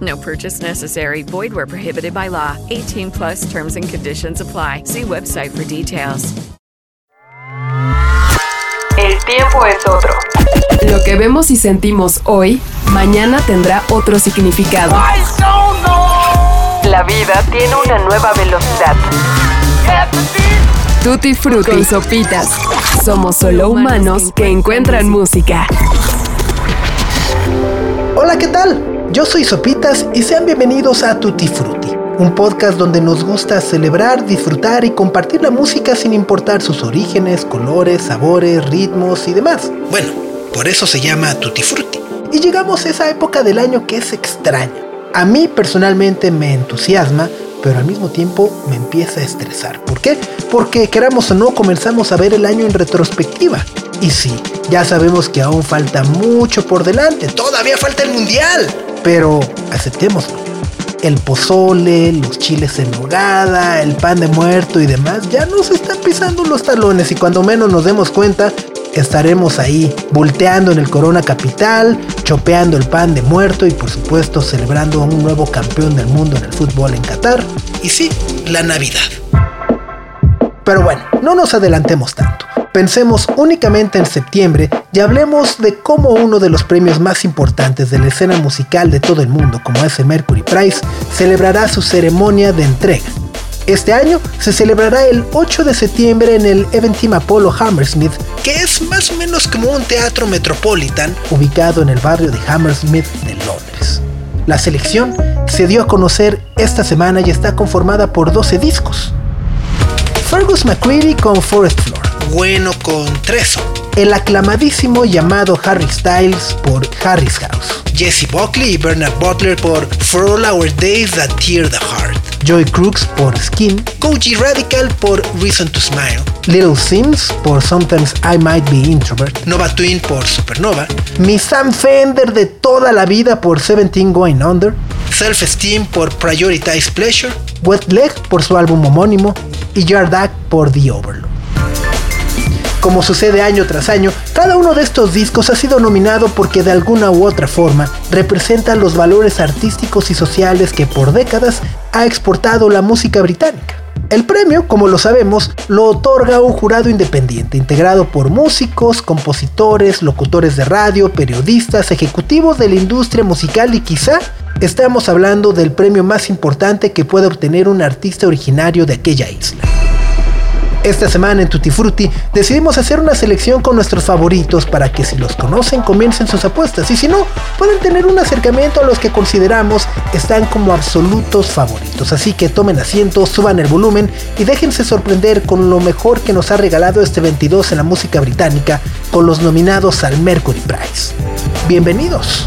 No purchase necessary. Void where prohibited by law. 18 plus terms and conditions apply. See website for details. El tiempo es otro. Lo que vemos y sentimos hoy, mañana tendrá otro significado. La vida tiene una nueva velocidad. Tutti Frutti con Sopitas. Somos solo humanos que encuentran música. Hola, ¿qué tal? Yo soy Sopitas y sean bienvenidos a Tutti Frutti, un podcast donde nos gusta celebrar, disfrutar y compartir la música sin importar sus orígenes, colores, sabores, ritmos y demás. Bueno, por eso se llama Tutti Frutti. Y llegamos a esa época del año que es extraña. A mí personalmente me entusiasma, pero al mismo tiempo me empieza a estresar. ¿Por qué? Porque queramos o no comenzamos a ver el año en retrospectiva. Y sí, ya sabemos que aún falta mucho por delante, todavía falta el mundial. Pero aceptémoslo. El pozole, los chiles en nogada, el pan de muerto y demás ya nos están pisando los talones y cuando menos nos demos cuenta estaremos ahí volteando en el Corona Capital, chopeando el pan de muerto y por supuesto celebrando a un nuevo campeón del mundo en el fútbol en Qatar. Y sí, la Navidad. Pero bueno, no nos adelantemos tanto. Pensemos únicamente en septiembre y hablemos de cómo uno de los premios más importantes de la escena musical de todo el mundo, como es el Mercury Prize, celebrará su ceremonia de entrega. Este año se celebrará el 8 de septiembre en el Eventim Apollo Hammersmith, que es más o menos como un teatro metropolitan ubicado en el barrio de Hammersmith de Londres. La selección se dio a conocer esta semana y está conformada por 12 discos. Fergus McCready con Forest Floor, bueno con Treso, el aclamadísimo llamado Harry Styles por Harry's House, Jesse Buckley y Bernard Butler por For All Our Days That Tear the Heart, Joy Crooks por Skin, Koji Radical por Reason to Smile, Little Sims por Sometimes I Might Be Introvert, Nova Twin por Supernova, Miss Sam Fender de toda la vida por Seventeen Going Under, Self Esteem por Prioritize Pleasure, Wet Leg por su álbum homónimo. Y Yardak por The Overlord. Como sucede año tras año, cada uno de estos discos ha sido nominado porque de alguna u otra forma representan los valores artísticos y sociales que por décadas ha exportado la música británica. El premio, como lo sabemos, lo otorga un jurado independiente, integrado por músicos, compositores, locutores de radio, periodistas, ejecutivos de la industria musical y quizá estamos hablando del premio más importante que puede obtener un artista originario de aquella isla. Esta semana en Tutti Frutti decidimos hacer una selección con nuestros favoritos para que si los conocen comiencen sus apuestas y si no, pueden tener un acercamiento a los que consideramos están como absolutos favoritos. Así que tomen asiento, suban el volumen y déjense sorprender con lo mejor que nos ha regalado este 22 en la música británica con los nominados al Mercury Prize. Bienvenidos.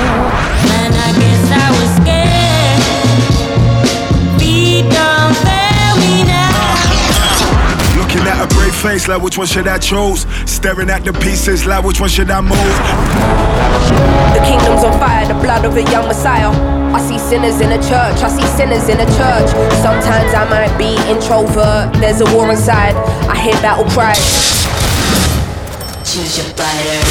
face like which one should I choose? Staring at the pieces like which one should I move? The kingdom's on fire, the blood of a young Messiah. I see sinners in a church, I see sinners in a church. Sometimes I might be introvert, there's a war inside. I hear battle cries. Choose your fighter.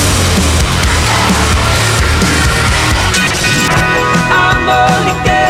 I'm only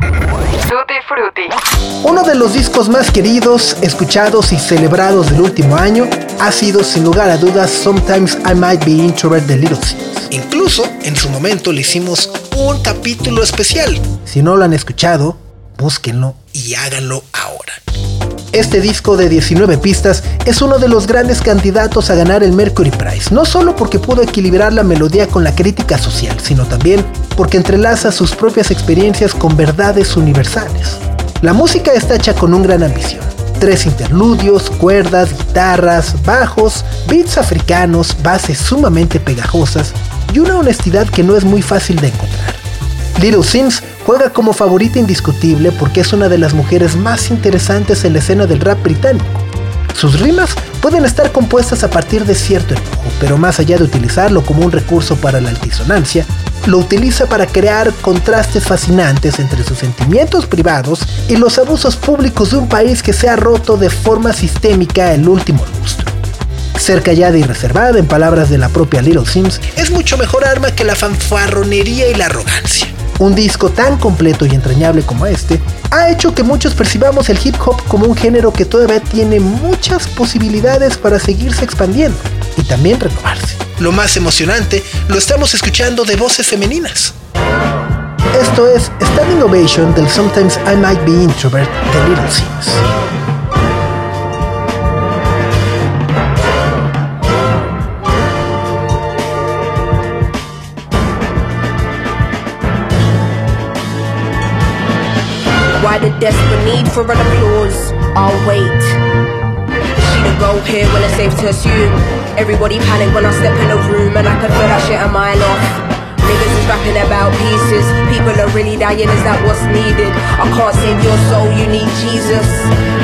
is de los discos más queridos, escuchados y celebrados del último año ha sido sin lugar a dudas Sometimes I Might Be Introvert de Little Sims. Incluso en su momento le hicimos un capítulo especial. Si no lo han escuchado, búsquenlo y háganlo ahora. Este disco de 19 pistas es uno de los grandes candidatos a ganar el Mercury Prize, no solo porque pudo equilibrar la melodía con la crítica social, sino también porque entrelaza sus propias experiencias con verdades universales. La música está hecha con un gran ambición. Tres interludios, cuerdas, guitarras, bajos, beats africanos, bases sumamente pegajosas y una honestidad que no es muy fácil de encontrar. Little Sims juega como favorita indiscutible porque es una de las mujeres más interesantes en la escena del rap británico. Sus rimas pueden estar compuestas a partir de cierto enojo, pero más allá de utilizarlo como un recurso para la altisonancia, lo utiliza para crear contrastes fascinantes entre sus sentimientos privados y los abusos públicos de un país que se ha roto de forma sistémica el último lustro. Ser callada y reservada, en palabras de la propia Little Sims, es mucho mejor arma que la fanfarronería y la arrogancia. Un disco tan completo y entrañable como este ha hecho que muchos percibamos el hip hop como un género que todavía tiene muchas posibilidades para seguirse expandiendo y también renovarse. Lo más emocionante, lo estamos escuchando de voces femeninas. Esto es Standing Ovation del Sometimes I Might Be Introvert de Little Sims. Need for an applause? I'll wait. She the go here when it's safe to assume. Everybody panic when I step in the room and I can feel that shit a mile off. Niggas is rapping about pieces. People are really dying, is that what's needed? I can't save your soul, you need Jesus.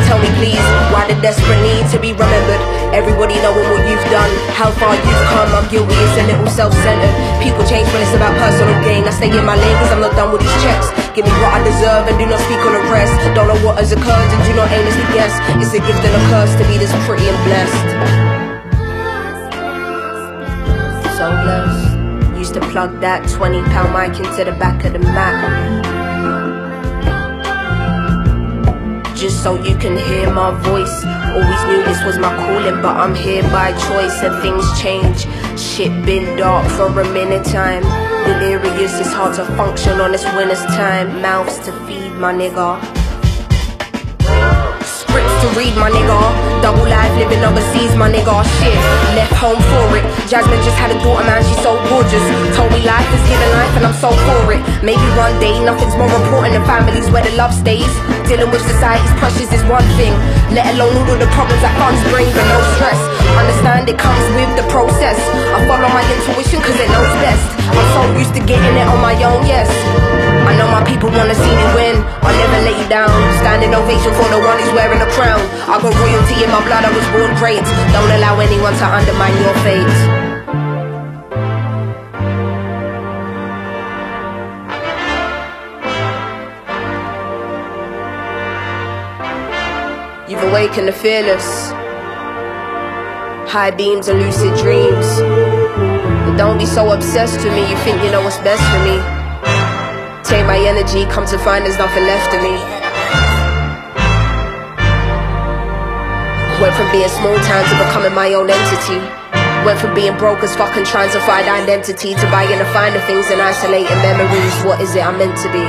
Tell me please, why the desperate need to be remembered? Everybody knowing what you've done, how far you've come. I'm guilty, it's a little self-centered. People change when it's about personal gain. I stay in my lane cause I'm not done with these checks. Give me what I deserve and do not speak on the rest. Don't know what has occurred and do not aimlessly guess. It's a gift and a curse to be this pretty and blessed. So blessed. Used to plug that 20 pound mic into the back of the Mac. Just so you can hear my voice. Always knew this was my calling, but I'm here by choice and things change. Shit been dark for a minute time. Delirious, it's hard to function on this winter's time. Mouths to feed, my nigga. Scripts to read, my nigga. Double life living overseas, my nigga. Shit, home for it. Jasmine just had a daughter, man, she's so gorgeous. Told me life is giving life, and I'm so for it. Maybe one day nothing's more important than families where the love stays. Dealing with society's pressures is one thing, let alone all of the problems that funds bring, but no stress. Understand it comes with the process. I follow my intuition cause it knows best. I'm so used to getting it on my own, yes. I know my people wanna see me win. I'll never let you down. Standing ovation for the one who's wearing a crown. I got royalty in my blood, I was born great. Don't allow anyone to undermine your fate. You've awakened the fearless. High beams and lucid dreams. But don't be so obsessed with me, you think you know what's best for me. Take my energy, come to find there's nothing left of me. Went from being small town to becoming my own entity. Went from being broke as fuck and trying to find identity to buying the finer things and isolating memories. What is it I'm meant to be?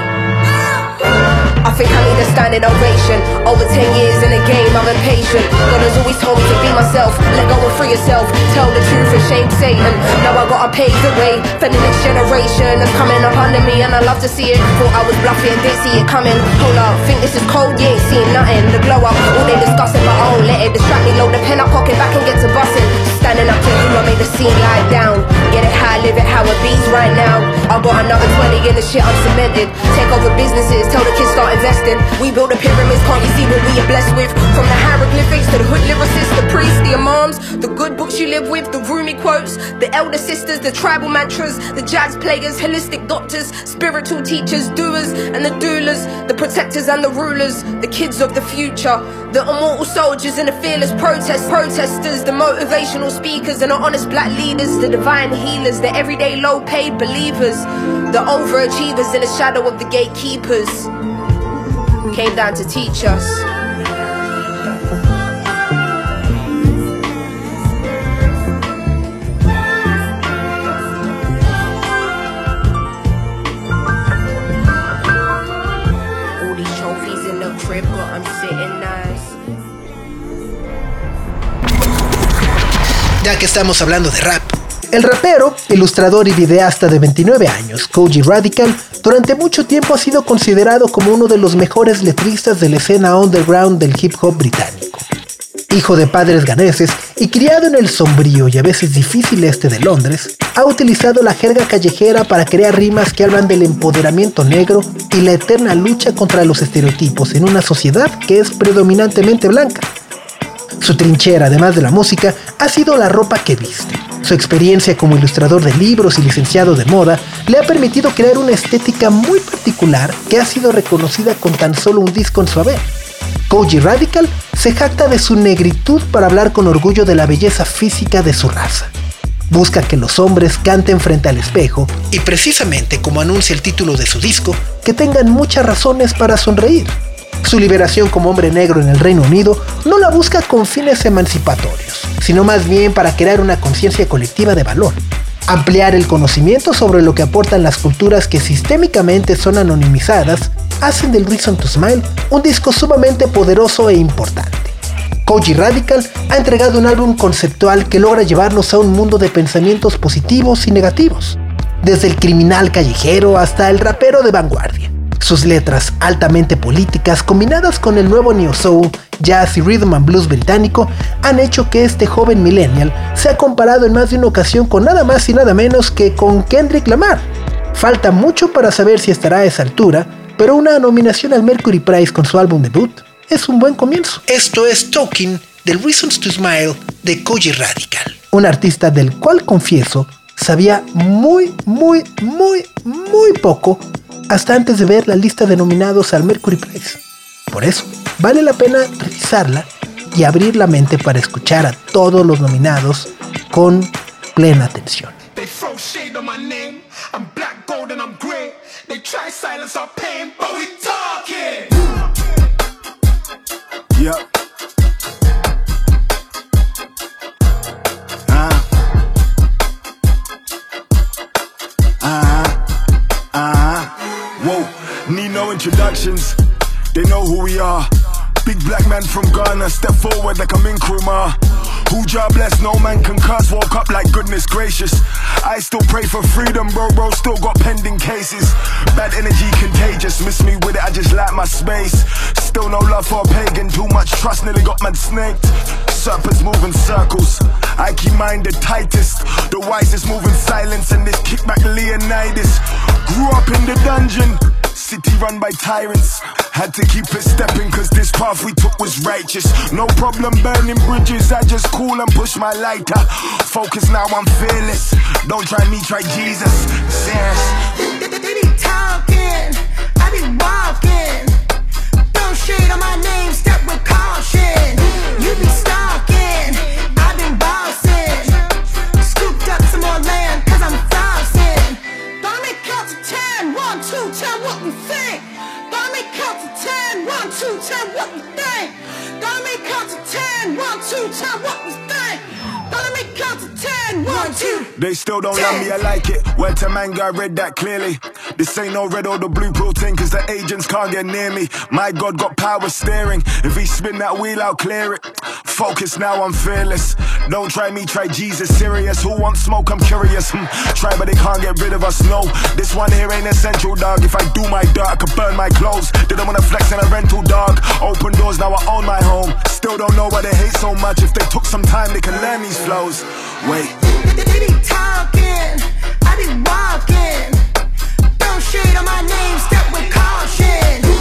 I think I need a standing ovation. Over 10 years in the game, I'm impatient. God has always told me to be myself. Let go and free yourself. Tell the truth and shame Satan. Now I gotta pave the way for the next generation that's coming up under me. And I love to see it. Thought I was bluffing, didn't see it coming. Hold up, think this is cold, you ain't seeing nothing. The glow up, all they discussing, but I won't let it distract me. Load the pen up, pocket back and get to busting. Standing up to you, I make the scene lie down. Get it high, live it how it beats right now. I got another 20 in the shit I'm cemented. Take over businesses, tell the kids start investing. We build the pyramids, can't you see what we are blessed with? From the hieroglyphics to the hood lyricists, the priests, the imams, the good books you live with, the roomy quotes, the elder sisters, the tribal mantras, the jazz players, holistic doctors, spiritual teachers, doers and the doulas, the protectors and the rulers, the kids of the future, the immortal soldiers and the fearless protest protesters, the motivational speakers and the honest black leaders, the divine healers, the everyday low paid believers, the overachievers in the shadow of the gatekeepers. Came down to teach us. All these trophies in the crib, but I'm sitting nice. Ya que estamos hablando de rap. El rapero, ilustrador y videasta de 29 años, Koji Radical, durante mucho tiempo ha sido considerado como uno de los mejores letristas de la escena underground del hip hop británico. Hijo de padres ganeses y criado en el sombrío y a veces difícil este de Londres, ha utilizado la jerga callejera para crear rimas que hablan del empoderamiento negro y la eterna lucha contra los estereotipos en una sociedad que es predominantemente blanca. Su trinchera, además de la música, ha sido la ropa que viste. Su experiencia como ilustrador de libros y licenciado de moda le ha permitido crear una estética muy particular que ha sido reconocida con tan solo un disco en su haber. Koji Radical se jacta de su negritud para hablar con orgullo de la belleza física de su raza. Busca que los hombres canten frente al espejo y precisamente como anuncia el título de su disco, que tengan muchas razones para sonreír. Su liberación como hombre negro en el Reino Unido no la busca con fines emancipatorios, sino más bien para crear una conciencia colectiva de valor. Ampliar el conocimiento sobre lo que aportan las culturas que sistémicamente son anonimizadas hacen del Reason to Smile un disco sumamente poderoso e importante. Koji Radical ha entregado un álbum conceptual que logra llevarnos a un mundo de pensamientos positivos y negativos, desde el criminal callejero hasta el rapero de vanguardia. Sus letras altamente políticas combinadas con el nuevo neo soul, jazz y rhythm and blues británico han hecho que este joven millennial sea comparado en más de una ocasión con nada más y nada menos que con Kendrick Lamar. Falta mucho para saber si estará a esa altura, pero una nominación al Mercury Prize con su álbum debut es un buen comienzo. Esto es Talking del Reasons to Smile de Koji Radical, un artista del cual confieso sabía muy, muy, muy, muy poco hasta antes de ver la lista de nominados al Mercury Prize. Por eso, vale la pena revisarla y abrir la mente para escuchar a todos los nominados con plena atención. They need no introductions. They know who we are. Big black man from Ghana, step forward like I'm in Nkrumah. Who job bless, no man can curse, woke up like goodness gracious. I still pray for freedom, bro, bro, still got pending cases. Bad energy contagious, miss me with it, I just like my space. Still no love for a pagan, too much trust, nearly got man snaked. Serpents moving circles, I keep mine the tightest. The wisest moving silence, and this kickback Leonidas. Grew up in the dungeon. City run by tyrants. Had to keep it stepping, cause this path we took was righteous. No problem burning bridges, I just cool and push my lighter. Focus now, I'm fearless. Don't try me, try Jesus. Serious. They be talking, I be walking. two time what was that? Gonna make consultation ten, one, two. They still don't love me, I like it. Word to mango, I read that clearly. This ain't no red or the blue thing, cause the agents can't get near me. My God got power steering. If he spin that wheel, I'll clear it. Focus now, I'm fearless. Don't try me, try Jesus. Serious, who wants smoke? I'm curious. Hmm. Try, but they can't get rid of us. No, this one here ain't essential, dog. If I do my dirt, I could burn my clothes. Didn't wanna flex in a rental, dog. Open doors, now I own my home. Still don't know why they hate so much. If they took some time, they can learn these flows. Wait. Shade on my name, step with caution.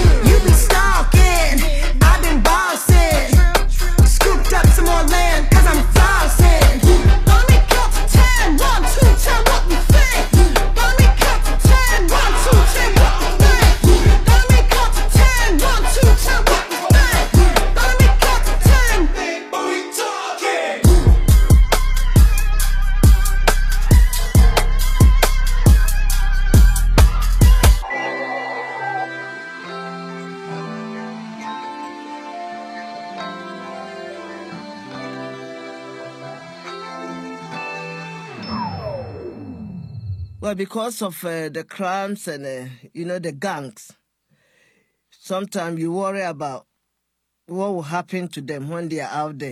Because of uh, the crimes and, uh, you know, the gangs, sometimes you worry about what will happen to them when they are out there.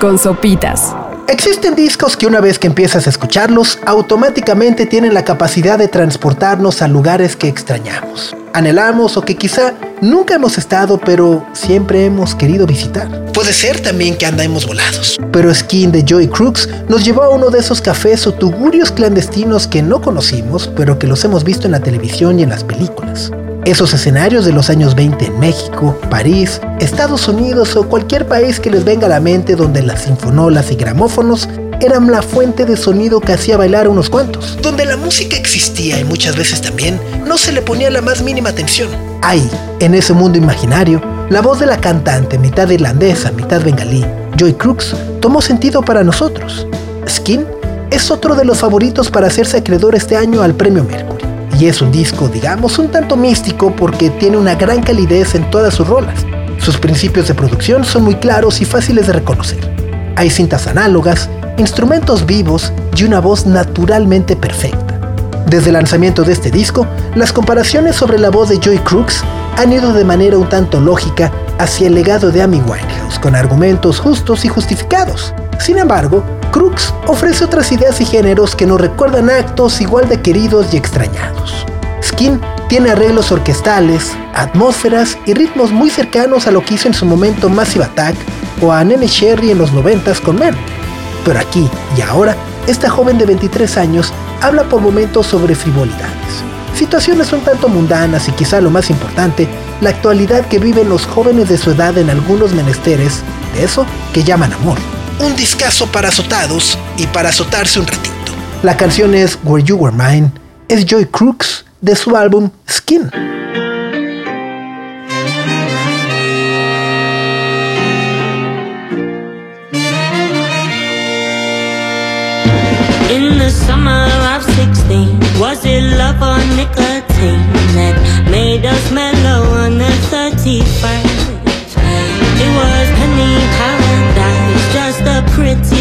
Con sopitas. Existen discos que una vez que empiezas a escucharlos, automáticamente tienen la capacidad de transportarnos a lugares que extrañamos, anhelamos o que quizá nunca hemos estado, pero siempre hemos querido visitar. Puede ser también que andamos volados. Pero Skin de Joy Crooks nos llevó a uno de esos cafés o tugurios clandestinos que no conocimos, pero que los hemos visto en la televisión y en las películas. Esos escenarios de los años 20 en México, París, Estados Unidos o cualquier país que les venga a la mente donde las sinfonolas y gramófonos eran la fuente de sonido que hacía bailar a unos cuantos. Donde la música existía y muchas veces también no se le ponía la más mínima atención. Ahí, en ese mundo imaginario, la voz de la cantante, mitad irlandesa, mitad bengalí, Joy Crooks, tomó sentido para nosotros. Skin es otro de los favoritos para hacerse acreedor este año al premio Mercury y es un disco, digamos, un tanto místico porque tiene una gran calidez en todas sus rolas. Sus principios de producción son muy claros y fáciles de reconocer. Hay cintas análogas, instrumentos vivos y una voz naturalmente perfecta. Desde el lanzamiento de este disco, las comparaciones sobre la voz de Joy Crooks han ido de manera un tanto lógica hacia el legado de Amy Winehouse, con argumentos justos y justificados. Sin embargo, Crooks ofrece otras ideas y géneros que nos recuerdan actos igual de queridos y extrañados. Skin tiene arreglos orquestales, atmósferas y ritmos muy cercanos a lo que hizo en su momento Massive Attack o a Nene Sherry en los 90 con Men. Pero aquí y ahora, esta joven de 23 años habla por momentos sobre frivolidades. Situaciones un tanto mundanas y quizá lo más importante, la actualidad que viven los jóvenes de su edad en algunos menesteres de eso que llaman amor un discazo para azotados y para azotarse un ratito. La canción es Where You Were Mine, es Joy Crooks de su álbum Skin. In the summer of 16, was it love or nicotine that made us mellow on the 31st? Just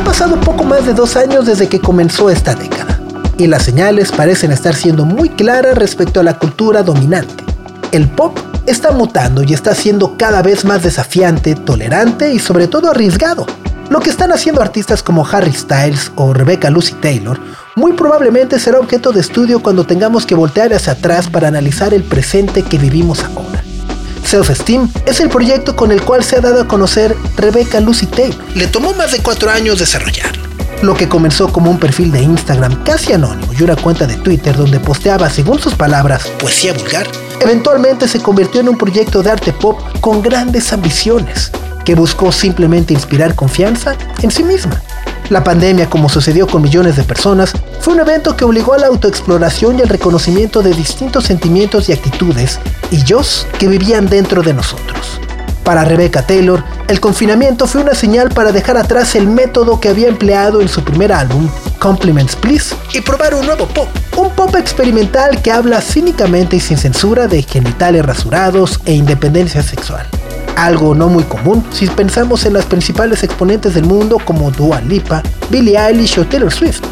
Han pasado poco más de dos años desde que comenzó esta década, y las señales parecen estar siendo muy claras respecto a la cultura dominante. El pop está mutando y está siendo cada vez más desafiante, tolerante y sobre todo arriesgado. Lo que están haciendo artistas como Harry Styles o Rebecca Lucy Taylor muy probablemente será objeto de estudio cuando tengamos que voltear hacia atrás para analizar el presente que vivimos ahora. Self-Esteem es el proyecto con el cual se ha dado a conocer Rebecca Lucy Taylor. Le tomó más de cuatro años desarrollarlo. Lo que comenzó como un perfil de Instagram casi anónimo y una cuenta de Twitter donde posteaba, según sus palabras, poesía vulgar, eventualmente se convirtió en un proyecto de arte pop con grandes ambiciones, que buscó simplemente inspirar confianza en sí misma. La pandemia, como sucedió con millones de personas, fue un evento que obligó a la autoexploración y al reconocimiento de distintos sentimientos y actitudes y yo que vivían dentro de nosotros. Para Rebecca Taylor, el confinamiento fue una señal para dejar atrás el método que había empleado en su primer álbum, Compliments Please, y probar un nuevo pop. Un pop experimental que habla cínicamente y sin censura de genitales rasurados e independencia sexual algo no muy común si pensamos en las principales exponentes del mundo como Dua Lipa, Billie Eilish o Taylor Swift.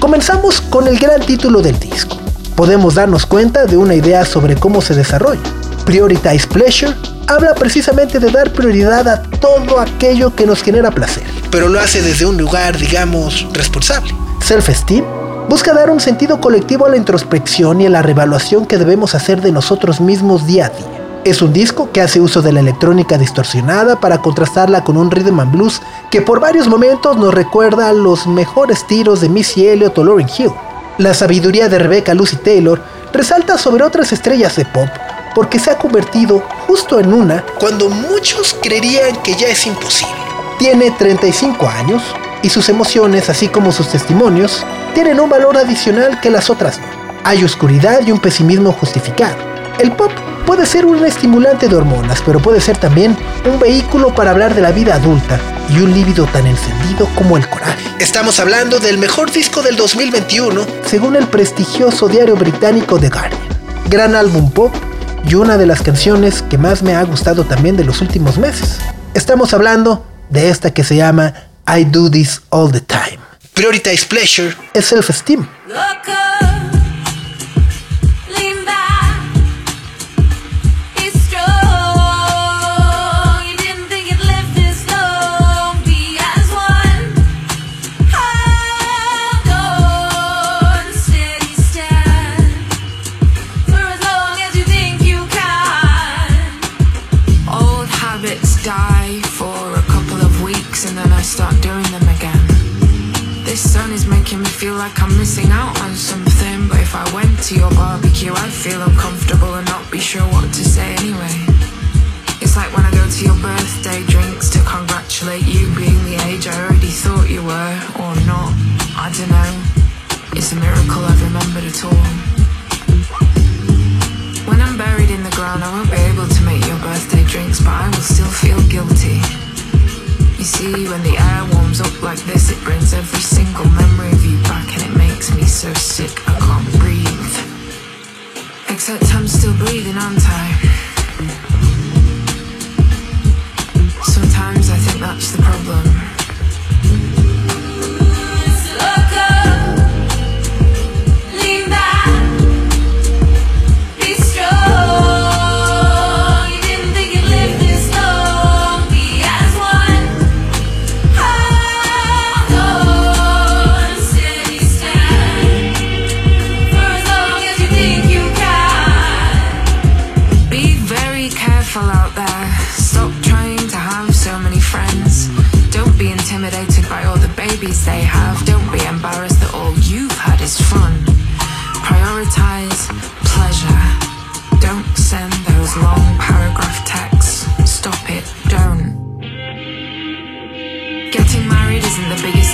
Comenzamos con el gran título del disco. Podemos darnos cuenta de una idea sobre cómo se desarrolla. Prioritize Pleasure habla precisamente de dar prioridad a todo aquello que nos genera placer, pero lo hace desde un lugar, digamos, responsable. Self-Esteem busca dar un sentido colectivo a la introspección y a la revaluación que debemos hacer de nosotros mismos día a día. Es un disco que hace uso de la electrónica distorsionada para contrastarla con un rhythm and blues que por varios momentos nos recuerda los mejores tiros de Missy Elliott o Lauryn Hill. La sabiduría de Rebecca Lucy Taylor resalta sobre otras estrellas de pop porque se ha convertido justo en una cuando muchos creerían que ya es imposible. Tiene 35 años y sus emociones, así como sus testimonios, tienen un valor adicional que las otras. Hay oscuridad y un pesimismo justificado. El pop puede ser un estimulante de hormonas, pero puede ser también un vehículo para hablar de la vida adulta y un líbido tan encendido como el coraje. Estamos hablando del mejor disco del 2021, según el prestigioso diario británico The Guardian. Gran álbum pop y una de las canciones que más me ha gustado también de los últimos meses. Estamos hablando de esta que se llama I Do This All the Time. Prioritize Pleasure es self-esteem. Like I'm missing out on something But if I went to your barbecue I'd feel uncomfortable and not be sure what to say anyway. It's like when I go to your birthday drinks To congratulate you being the age I already thought you were Or not, I don't know. It's a miracle I've remembered at all. When I'm buried in the ground I won't be able to drinks But I will still feel guilty you see, when the air warms up like this, it brings every single memory of you back and it makes me so sick I can't breathe. Except I'm still breathing, aren't I? Sometimes I think that's the problem.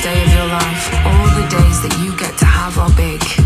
day of your life. All the days that you get to have are big.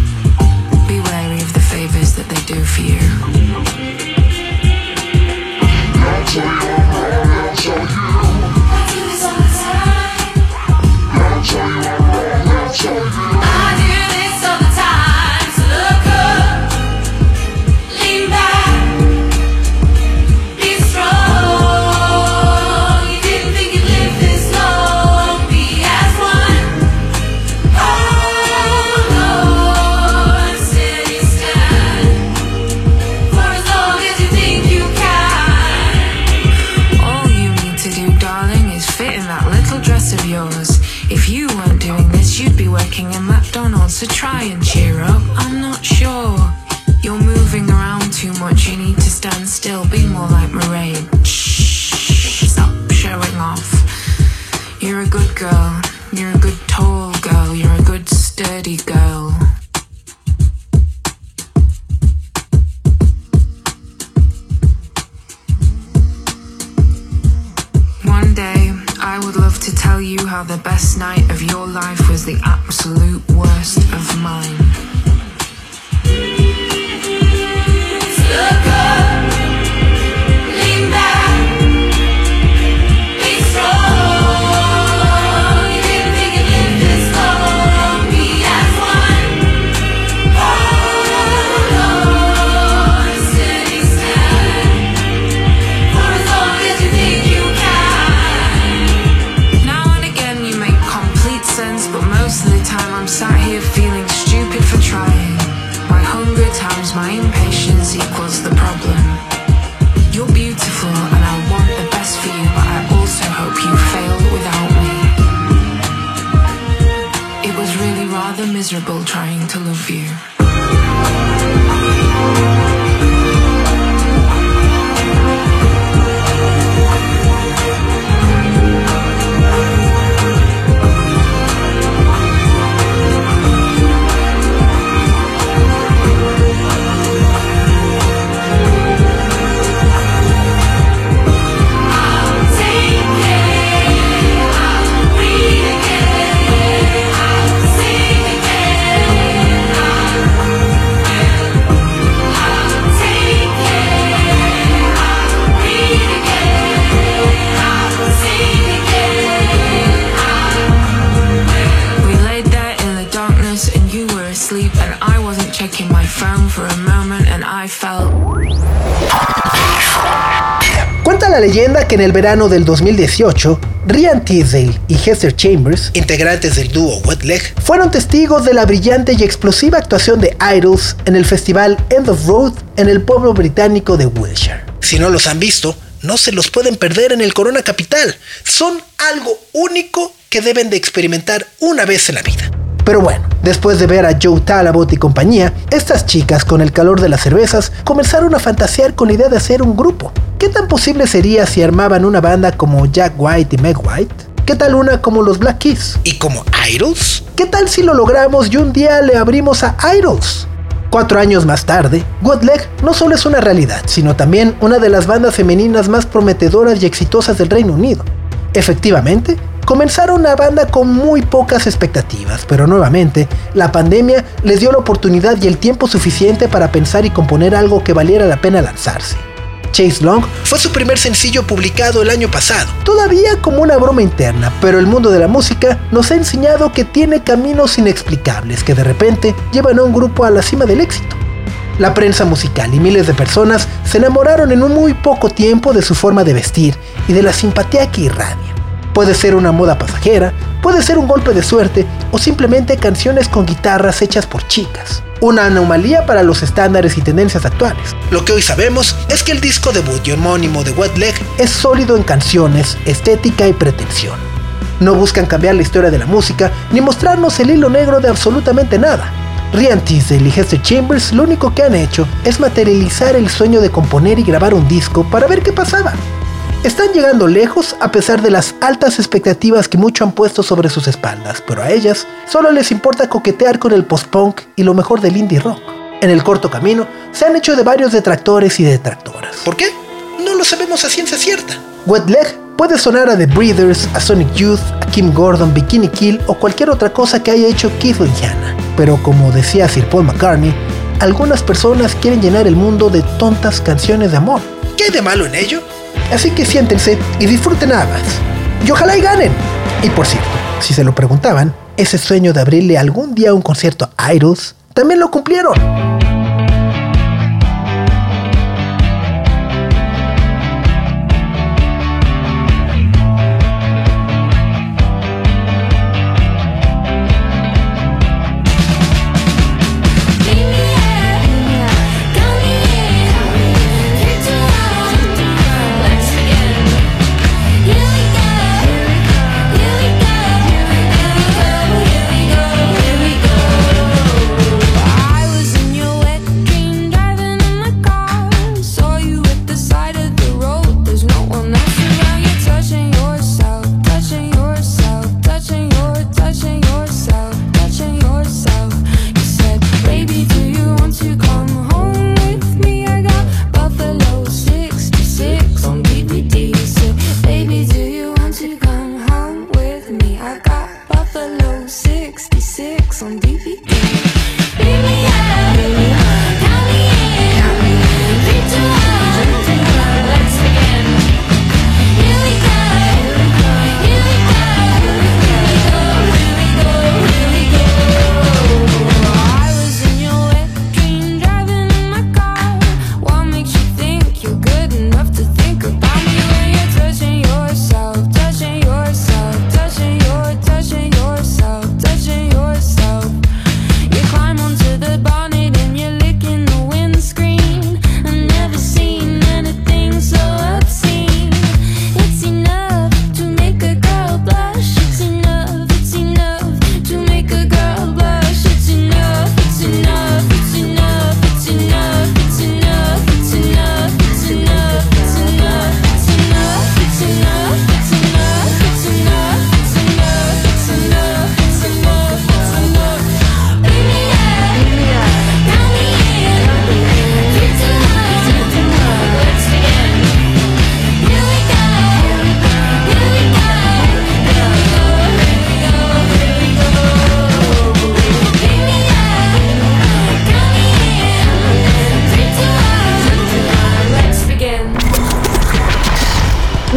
Cuenta la leyenda que en el verano del 2018, Ryan Teasdale y Hester Chambers, integrantes del dúo Wet Leg, fueron testigos de la brillante y explosiva actuación de Idols en el festival End of Road en el pueblo británico de Wiltshire. Si no los han visto, no se los pueden perder en el Corona Capital. Son algo único que deben de experimentar una vez en la vida. Pero bueno, después de ver a Joe Talabot y compañía, estas chicas con el calor de las cervezas comenzaron a fantasear con la idea de hacer un grupo. ¿Qué tan posible sería si armaban una banda como Jack White y Meg White? ¿Qué tal una como los Black Keys? ¿Y como Idols? ¿Qué tal si lo logramos y un día le abrimos a Idols? Cuatro años más tarde, Good Leg no solo es una realidad, sino también una de las bandas femeninas más prometedoras y exitosas del Reino Unido. Efectivamente, comenzaron una banda con muy pocas expectativas, pero nuevamente, la pandemia les dio la oportunidad y el tiempo suficiente para pensar y componer algo que valiera la pena lanzarse. Chase Long fue su primer sencillo publicado el año pasado, todavía como una broma interna, pero el mundo de la música nos ha enseñado que tiene caminos inexplicables que de repente llevan a un grupo a la cima del éxito. La prensa musical y miles de personas se enamoraron en un muy poco tiempo de su forma de vestir y de la simpatía que irradia. Puede ser una moda pasajera, puede ser un golpe de suerte o simplemente canciones con guitarras hechas por chicas. Una anomalía para los estándares y tendencias actuales. Lo que hoy sabemos es que el disco debut y homónimo de Wet Leg es sólido en canciones, estética y pretensión. No buscan cambiar la historia de la música ni mostrarnos el hilo negro de absolutamente nada. Ryan Teasdale y Hester Chambers lo único que han hecho es materializar el sueño de componer y grabar un disco para ver qué pasaba. Están llegando lejos a pesar de las altas expectativas que muchos han puesto sobre sus espaldas, pero a ellas solo les importa coquetear con el post-punk y lo mejor del indie rock. En el corto camino se han hecho de varios detractores y detractoras. ¿Por qué? No lo sabemos a ciencia cierta. Wet Leg puede sonar a The Breeders, a Sonic Youth, a Kim Gordon, Bikini Kill o cualquier otra cosa que haya hecho Keith Diana. Pero como decía Sir Paul McCartney, algunas personas quieren llenar el mundo de tontas canciones de amor. ¿Qué hay de malo en ello? Así que siéntense y disfruten ambas. Y ojalá y ganen. Y por cierto, si se lo preguntaban, ese sueño de abrirle algún día un concierto a Idols, también lo cumplieron.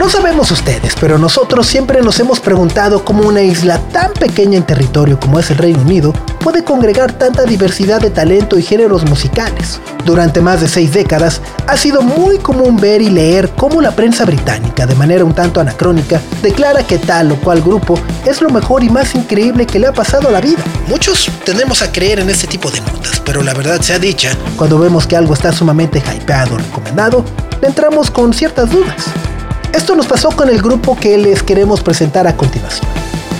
No sabemos ustedes, pero nosotros siempre nos hemos preguntado cómo una isla tan pequeña en territorio como es el Reino Unido puede congregar tanta diversidad de talento y géneros musicales. Durante más de seis décadas ha sido muy común ver y leer cómo la prensa británica, de manera un tanto anacrónica, declara que tal o cual grupo es lo mejor y más increíble que le ha pasado a la vida. Muchos tendemos a creer en este tipo de notas, pero la verdad sea dicha, cuando vemos que algo está sumamente hypeado o recomendado, entramos con ciertas dudas. Esto nos pasó con el grupo que les queremos presentar a continuación.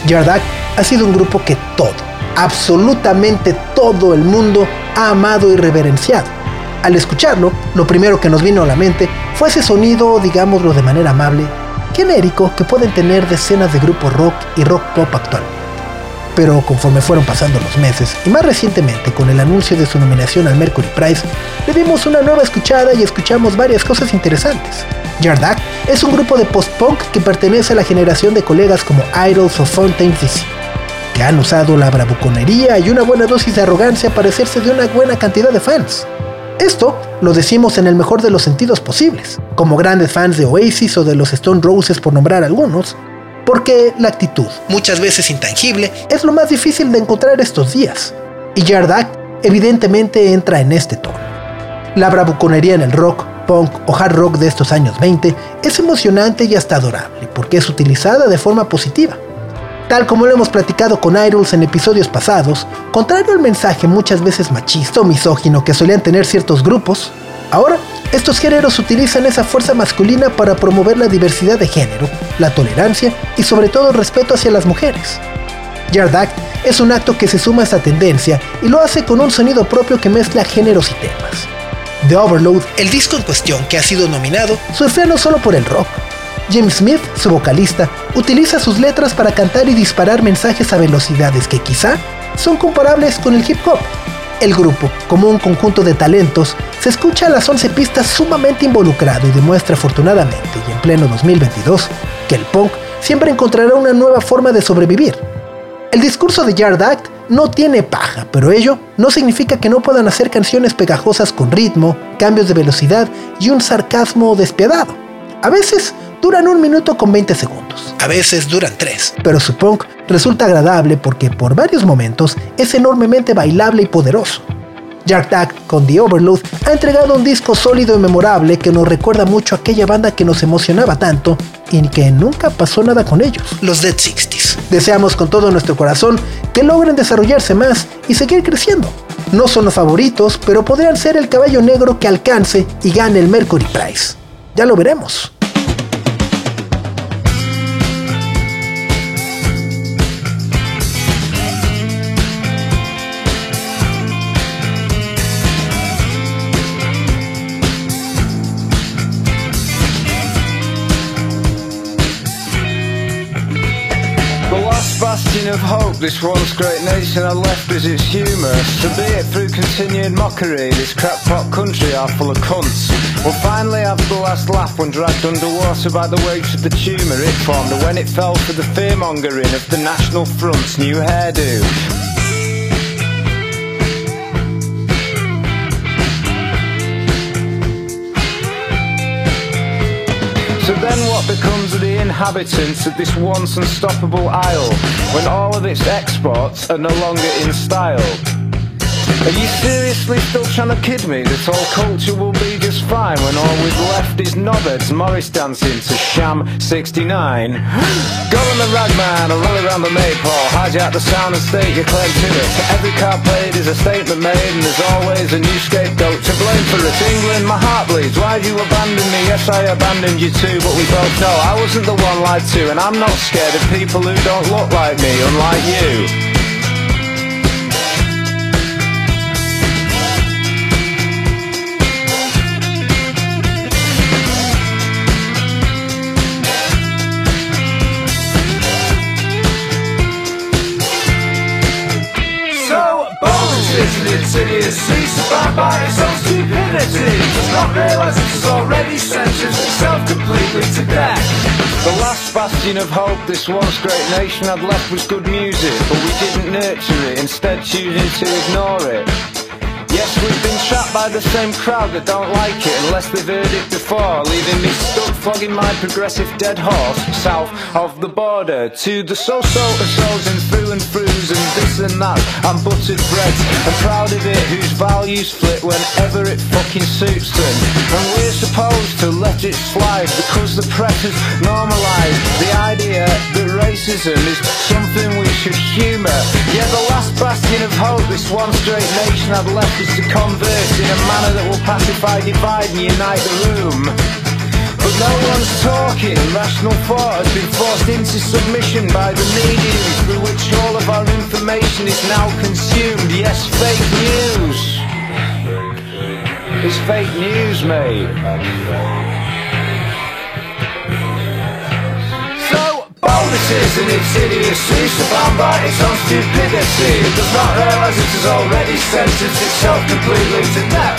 Yardak ha sido un grupo que todo, absolutamente todo el mundo ha amado y reverenciado. Al escucharlo, lo primero que nos vino a la mente fue ese sonido, digámoslo de manera amable, genérico que pueden tener decenas de grupos rock y rock pop actualmente. Pero conforme fueron pasando los meses, y más recientemente con el anuncio de su nominación al Mercury Prize, le dimos una nueva escuchada y escuchamos varias cosas interesantes. Yardak es un grupo de post-punk que pertenece a la generación de colegas como Idols o Fountain DC, que han usado la bravuconería y una buena dosis de arrogancia para hacerse de una buena cantidad de fans. Esto lo decimos en el mejor de los sentidos posibles, como grandes fans de Oasis o de los Stone Roses por nombrar algunos, porque la actitud, muchas veces intangible, es lo más difícil de encontrar estos días, y Yardak evidentemente entra en este tono. La bravuconería en el rock, punk o hard rock de estos años 20 es emocionante y hasta adorable porque es utilizada de forma positiva. Tal como lo hemos platicado con Idols en episodios pasados, contrario al mensaje muchas veces machista o misógino que solían tener ciertos grupos, ahora estos géneros utilizan esa fuerza masculina para promover la diversidad de género, la tolerancia y sobre todo el respeto hacia las mujeres. Yardak es un acto que se suma a esta tendencia y lo hace con un sonido propio que mezcla géneros y temas. The Overload, el disco en cuestión que ha sido nominado, surfea no solo por el rock. Jim Smith, su vocalista, utiliza sus letras para cantar y disparar mensajes a velocidades que quizá son comparables con el hip hop. El grupo, como un conjunto de talentos, se escucha a las 11 pistas sumamente involucrado y demuestra afortunadamente y en pleno 2022 que el punk siempre encontrará una nueva forma de sobrevivir. El discurso de Yard Act no tiene paja, pero ello no significa que no puedan hacer canciones pegajosas con ritmo, cambios de velocidad y un sarcasmo despiadado. A veces duran un minuto con 20 segundos, a veces duran 3, pero su punk resulta agradable porque por varios momentos es enormemente bailable y poderoso. Jack Duck con The Overload ha entregado un disco sólido y memorable que nos recuerda mucho a aquella banda que nos emocionaba tanto y que nunca pasó nada con ellos, los Dead Sixties. Deseamos con todo nuestro corazón que logren desarrollarse más y seguir creciendo. No son los favoritos, pero podrían ser el caballo negro que alcance y gane el Mercury Prize. Ya lo veremos. Of hope this once great nation had left as its humour. It through continued mockery, this crackpot country are full of cunts. Will finally have the last laugh when dragged underwater by the waves of the tumour it formed, and when it fell for the fearmongering of the National Front's new hairdo. Inhabitants of this once unstoppable isle when all of its exports are no longer in style? Are you seriously still trying to kid me that all culture will be just fine when all we've left is knobheads Morris dancing to Sham 69? Go on the ragman or rally around the maypole, hijack the sound and state your claim to it. Every card played is a statement made and there's always a new scapegoat to blame for it. England, my heart bleeds. Why'd you abandon me? Yes, I abandoned you too, but we both know I wasn't the one lied to, and I'm not scared of people who don't look like me, unlike you. Idiocy by its own stupidity not realise it has already sentenced itself completely to death The last bastion of hope this once great nation had left was good music But we didn't nurture it, instead choosing to ignore it We've been trapped by the same crowd that don't like it unless they've heard it before, leaving me stuck flogging my progressive dead horse south of the border to the so-so and souls and through and throughs and this and that. I'm buttered bread and proud of it, whose values split whenever it fucking suits them. And we're supposed to let it slide because the press has normalised the idea that racism is something we should humour. Yeah, the last bastion of hope this one straight nation had left to converse in a manner that will pacify, divide and unite the room. But no one's talking, rational thought has been forced into submission by the medium through which all of our information is now consumed. Yes, fake news. It's fake news, mate. Bonuses and its idiocy Surrounded by its own stupidity. It does not realise it has already sentenced. Itself completely to death.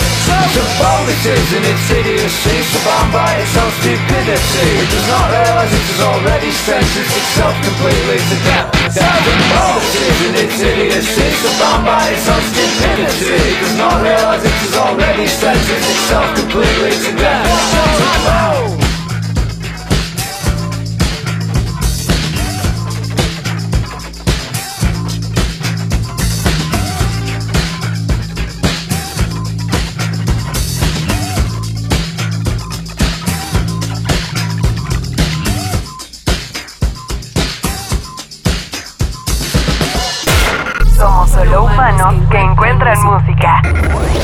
So bonuses and its idiocy Surrounded by its own stupidity. It does not realise it has already sentenced. Itself completely to death. So bonuses and its idiocy Surrounded by its own stupidity. It does not realise it has already sentenced. Itself completely to death que encuentran música.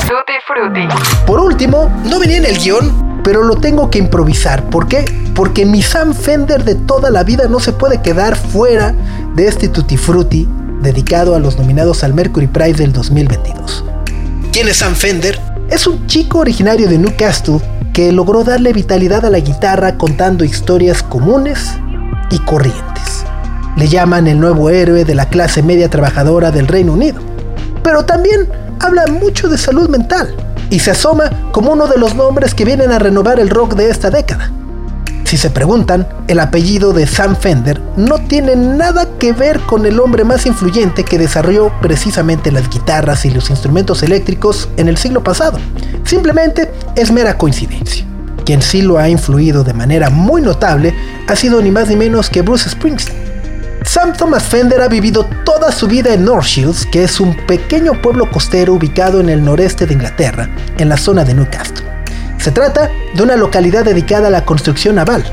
Tutti Frutti. Por último, no venía en el guion, pero lo tengo que improvisar. ¿Por qué? Porque mi Sam Fender de toda la vida no se puede quedar fuera de este Tutti Frutti dedicado a los nominados al Mercury Prize del 2022. ¿Quién es Sam Fender? Es un chico originario de Newcastle que logró darle vitalidad a la guitarra contando historias comunes y corrientes. Le llaman el nuevo héroe de la clase media trabajadora del Reino Unido pero también habla mucho de salud mental y se asoma como uno de los nombres que vienen a renovar el rock de esta década. Si se preguntan, el apellido de Sam Fender no tiene nada que ver con el hombre más influyente que desarrolló precisamente las guitarras y los instrumentos eléctricos en el siglo pasado. Simplemente es mera coincidencia. Quien sí lo ha influido de manera muy notable ha sido ni más ni menos que Bruce Springsteen Sam Thomas Fender ha vivido toda su vida en North Shields, que es un pequeño pueblo costero ubicado en el noreste de Inglaterra, en la zona de Newcastle. Se trata de una localidad dedicada a la construcción naval,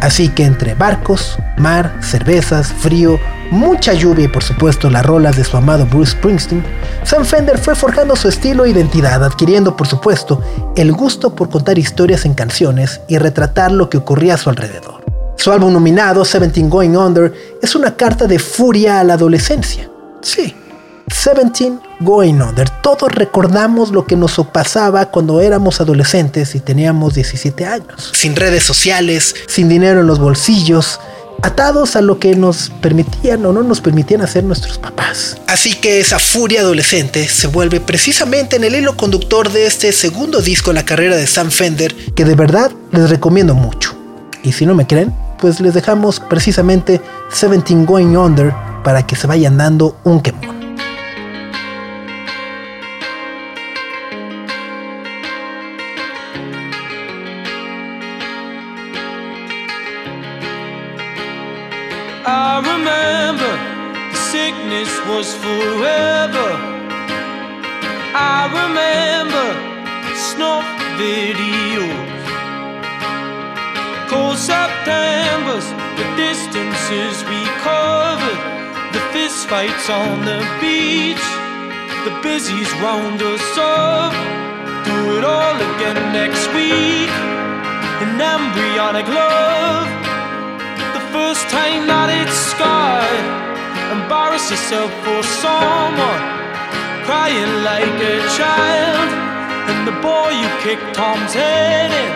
así que entre barcos, mar, cervezas, frío, mucha lluvia y por supuesto las rolas de su amado Bruce Springsteen, Sam Fender fue forjando su estilo e identidad, adquiriendo por supuesto el gusto por contar historias en canciones y retratar lo que ocurría a su alrededor. Su álbum nominado, Seventeen Going Under, es una carta de furia a la adolescencia. Sí, Seventeen Going Under. Todos recordamos lo que nos pasaba cuando éramos adolescentes y teníamos 17 años. Sin redes sociales, sin dinero en los bolsillos, atados a lo que nos permitían o no nos permitían hacer nuestros papás. Así que esa furia adolescente se vuelve precisamente en el hilo conductor de este segundo disco en la carrera de Sam Fender, que de verdad les recomiendo mucho. Y si no me creen, pues les dejamos precisamente 17 Going Under para que se vayan dando un quemón. Was forever. Fights on the beach, the busies round us up. Do it all again next week. An embryonic love, the first time that it's scarred. Embarrass yourself for someone, crying like a child, and the boy you kicked Tom's head in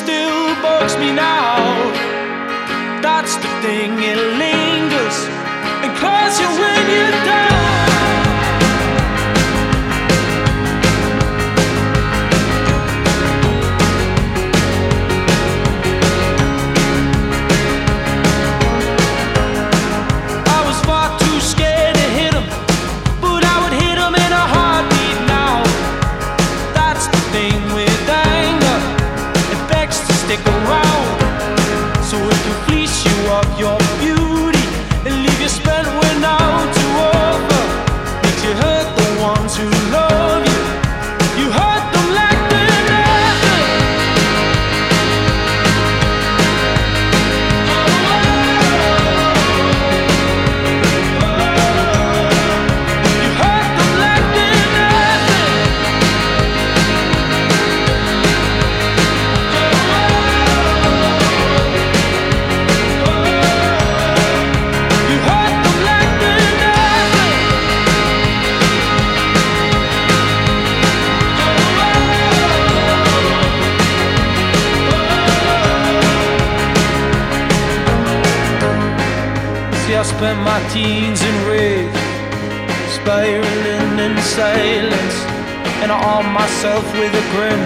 still bugs me now. That's the thing, it lingers and calls you when you're down. you spent when I teens in rage, spiraling in silence. And I arm myself with a grin,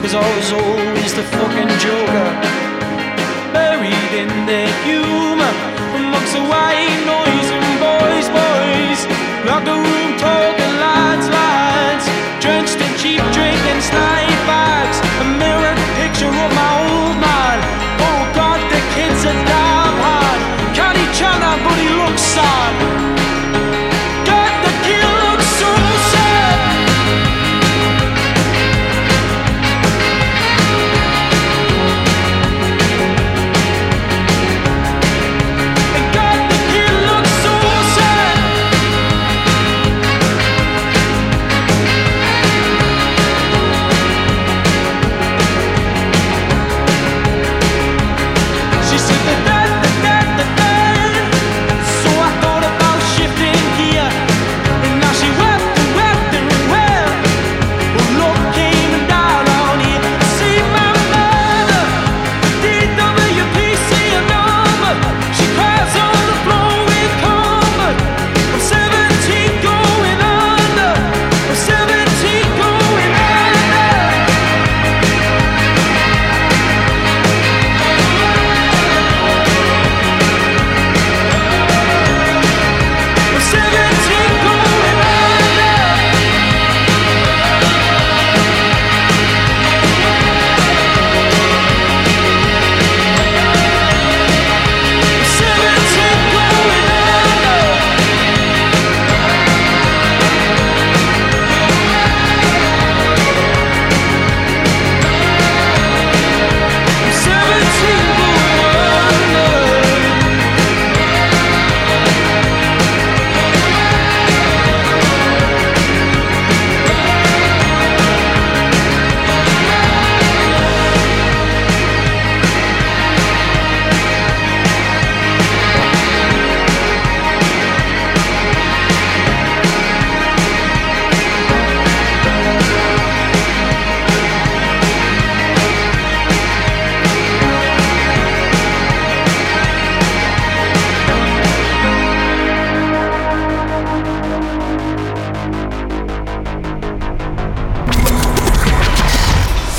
cause I was always the fucking joker. Buried in the humor, amongst the white noise and boys, boys. Like a room talking lights, lights, drenched in cheap drink and snipe bags. A mirrored picture of my old sun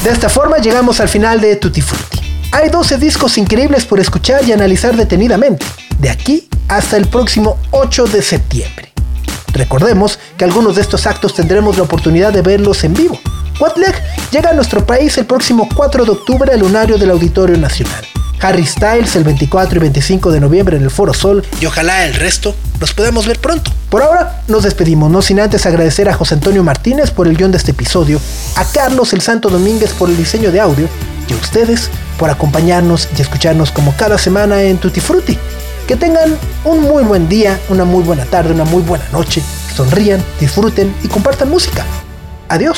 De esta forma llegamos al final de Tutti Frutti. Hay 12 discos increíbles por escuchar y analizar detenidamente, de aquí hasta el próximo 8 de septiembre. Recordemos que algunos de estos actos tendremos la oportunidad de verlos en vivo. Whatleg llega a nuestro país el próximo 4 de octubre al lunario del Auditorio Nacional. Harry Styles el 24 y 25 de noviembre en el Foro Sol y ojalá el resto nos podamos ver pronto. Por ahora nos despedimos, no sin antes agradecer a José Antonio Martínez por el guion de este episodio, a Carlos el Santo Domínguez por el diseño de audio y a ustedes por acompañarnos y escucharnos como cada semana en Tutti Frutti. Que tengan un muy buen día, una muy buena tarde, una muy buena noche, sonrían, disfruten y compartan música. Adiós.